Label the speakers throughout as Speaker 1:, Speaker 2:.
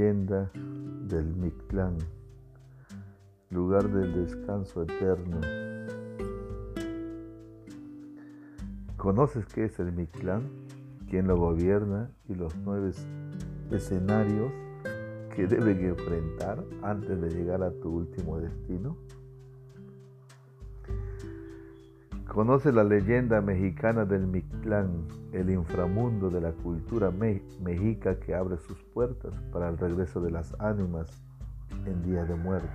Speaker 1: leyenda del Mictlán, lugar del descanso eterno. ¿Conoces qué es el Mictlán? ¿Quién lo gobierna y los nueve escenarios que deben enfrentar antes de llegar a tu último destino? Conoce la leyenda mexicana del Mictlán, el inframundo de la cultura mexica que abre sus puertas para el regreso de las ánimas en día de muerto.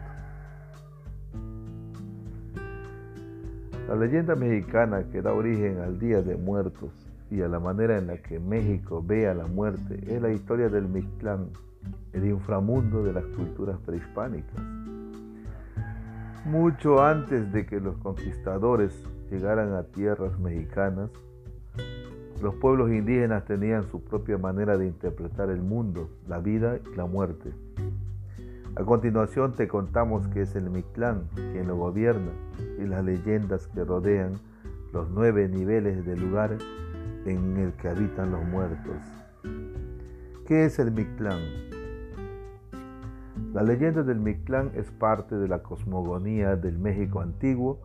Speaker 1: La leyenda mexicana que da origen al Día de Muertos y a la manera en la que México ve a la muerte es la historia del Mictlán, el inframundo de las culturas prehispánicas. Mucho antes de que los conquistadores llegaran a tierras mexicanas, los pueblos indígenas tenían su propia manera de interpretar el mundo, la vida y la muerte. A continuación te contamos que es el Mictlán quien lo gobierna y las leyendas que rodean los nueve niveles del lugar en el que habitan los muertos. ¿Qué es el Mictlán? La leyenda del Mictlán es parte de la cosmogonía del México antiguo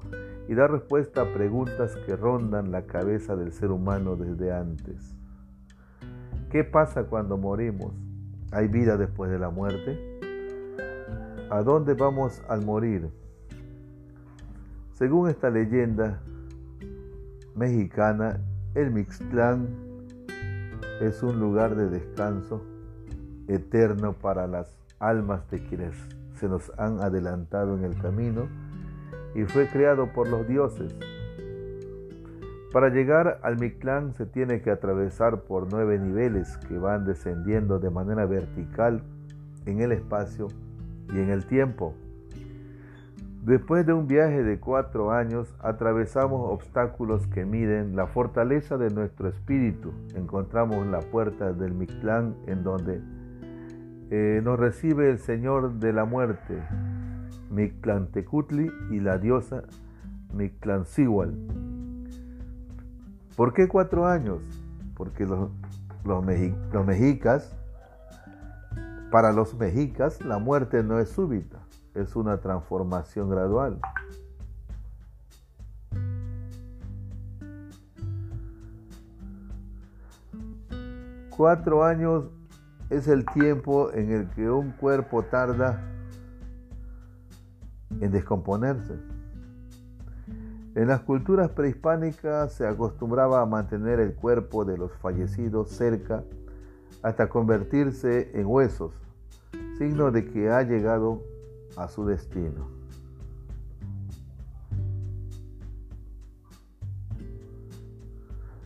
Speaker 1: y da respuesta a preguntas que rondan la cabeza del ser humano desde antes. ¿Qué pasa cuando morimos? ¿Hay vida después de la muerte? ¿A dónde vamos al morir? Según esta leyenda mexicana, el Mixtlán es un lugar de descanso eterno para las almas de quienes se nos han adelantado en el camino y fue creado por los dioses. Para llegar al Mictlán se tiene que atravesar por nueve niveles que van descendiendo de manera vertical en el espacio y en el tiempo. Después de un viaje de cuatro años, atravesamos obstáculos que miden la fortaleza de nuestro espíritu. Encontramos la puerta del Mictlán en donde eh, nos recibe el Señor de la muerte, Mictlantecutli y la diosa Mictlancigual. ¿Por qué cuatro años? Porque los mexicas, para los mexicas, la muerte no es súbita, es una transformación gradual. Cuatro años es el tiempo en el que un cuerpo tarda en descomponerse. En las culturas prehispánicas se acostumbraba a mantener el cuerpo de los fallecidos cerca hasta convertirse en huesos, signo de que ha llegado a su destino.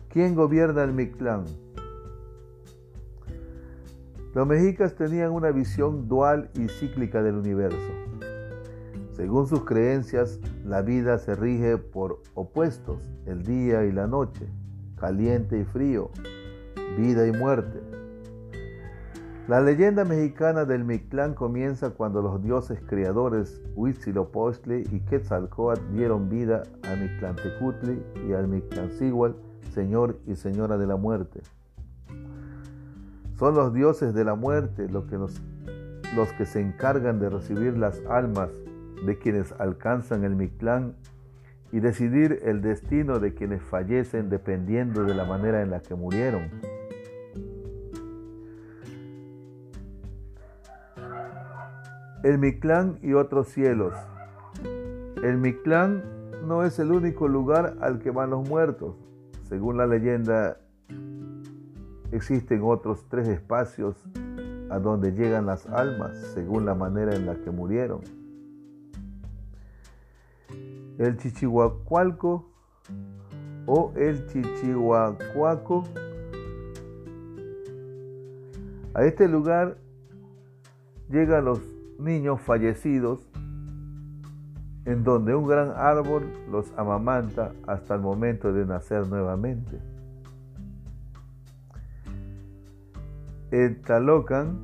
Speaker 1: ¿Quién gobierna el Mictlán? Los mexicas tenían una visión dual y cíclica del universo. Según sus creencias, la vida se rige por opuestos, el día y la noche, caliente y frío, vida y muerte. La leyenda mexicana del Mictlán comienza cuando los dioses creadores Huitzilopochtli y Quetzalcoatl dieron vida a Mictlantecutli y al Mictlancigual, señor y señora de la muerte. Son los dioses de la muerte los que, los que se encargan de recibir las almas de quienes alcanzan el Mictlán y decidir el destino de quienes fallecen dependiendo de la manera en la que murieron. El Mictlán y otros cielos. El Mictlán no es el único lugar al que van los muertos. Según la leyenda, existen otros tres espacios a donde llegan las almas según la manera en la que murieron el Chichihuacualco o el Chichihuacuaco. A este lugar llegan los niños fallecidos en donde un gran árbol los amamanta hasta el momento de nacer nuevamente. El Talocan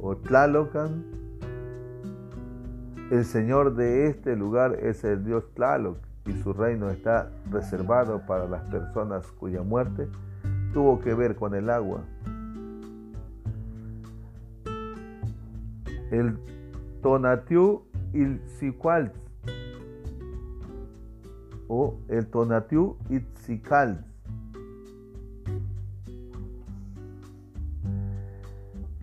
Speaker 1: o Tlalocan el Señor de este lugar es el Dios Tlaloc y su reino está reservado para las personas cuya muerte tuvo que ver con el agua. el Tonatiu Itzicalz o el Tonatiu Itzicalz.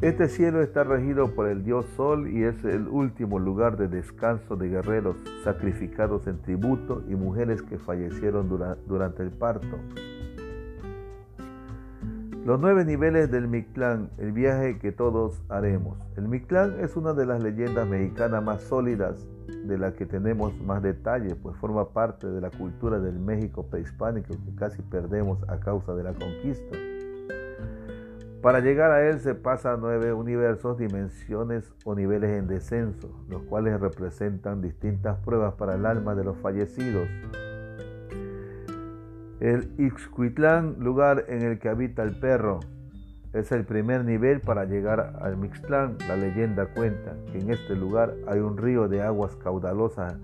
Speaker 1: Este cielo está regido por el dios Sol y es el último lugar de descanso de guerreros sacrificados en tributo y mujeres que fallecieron durante el parto. Los nueve niveles del Mictlán, el viaje que todos haremos. El Mictlán es una de las leyendas mexicanas más sólidas de la que tenemos más detalle, pues forma parte de la cultura del México prehispánico que casi perdemos a causa de la conquista. Para llegar a él se pasa a nueve universos, dimensiones o niveles en descenso, los cuales representan distintas pruebas para el alma de los fallecidos. El Ixcuitlán, lugar en el que habita el perro, es el primer nivel para llegar al Mixtlán. La leyenda cuenta que en este lugar hay un río de aguas caudalosas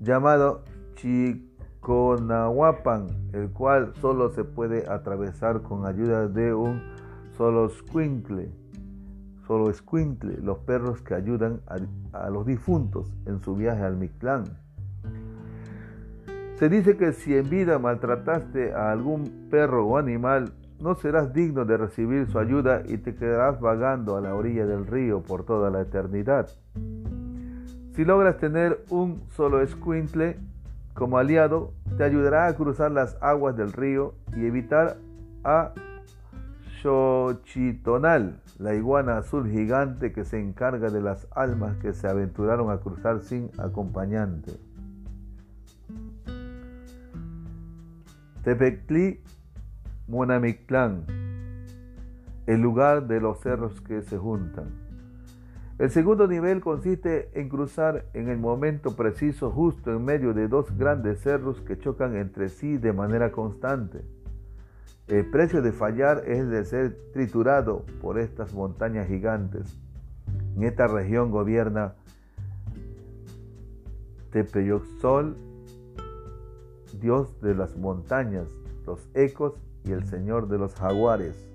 Speaker 1: llamado Chiconahuapan, el cual solo se puede atravesar con ayuda de un solo squinkle. Solo squinkle, los perros que ayudan a, los difuntos en su viaje al Mictlán. Se dice que si en vida maltrataste a algún perro o animal, no serás digno de recibir su ayuda y te quedarás vagando a la orilla del río por toda la eternidad. Si logras tener un solo escuintle como aliado, te ayudará a cruzar las aguas del río y evitar a Xochitonal, la iguana azul gigante que se encarga de las almas que se aventuraron a cruzar sin acompañante. Tepectli Monamictlán, el lugar de los cerros que se juntan. El segundo nivel consiste en cruzar en el momento preciso justo en medio de dos grandes cerros que chocan entre sí de manera constante. El precio de fallar es de ser triturado por estas montañas gigantes. En esta región gobierna Tepeyoxol Dios de las montañas, los ecos y el Señor de los jaguares.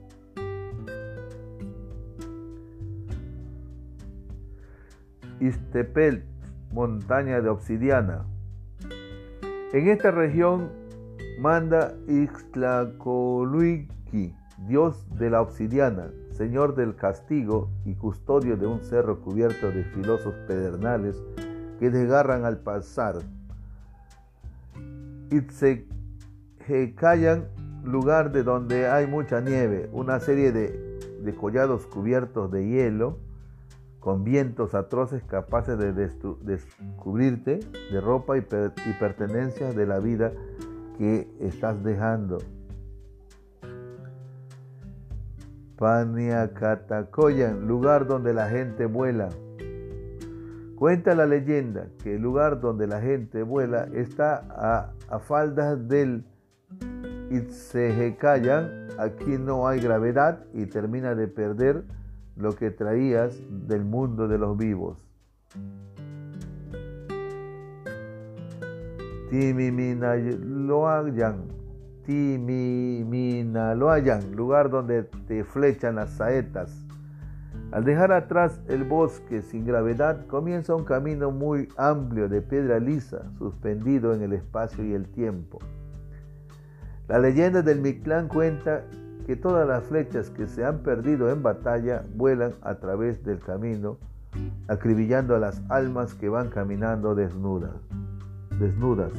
Speaker 1: Istepel, montaña de obsidiana. En esta región manda Ixtlacoluiki, dios de la obsidiana, señor del castigo y custodio de un cerro cubierto de filosos pedernales que desgarran al pasar Itzekhayan, lugar de donde hay mucha nieve, una serie de, de collados cubiertos de hielo, con vientos atroces capaces de descubrirte de ropa y pertenencias de la vida que estás dejando. Paniakatakoyan, lugar donde la gente vuela. Cuenta la leyenda que el lugar donde la gente vuela está a, faldas del Itzehecayan. Aquí no hay gravedad y termina de perder lo que traías del mundo de los vivos. Timiminaloayan, Timiminaloayan, lugar donde te flechan las saetas al dejar atrás el bosque sin gravedad, comienza un camino muy amplio de piedra lisa, suspendido en el espacio y el tiempo. La leyenda del Mictlán cuenta que todas las flechas que se han perdido en batalla vuelan a través del camino, acribillando a las almas que van caminando desnudas. Desnudas.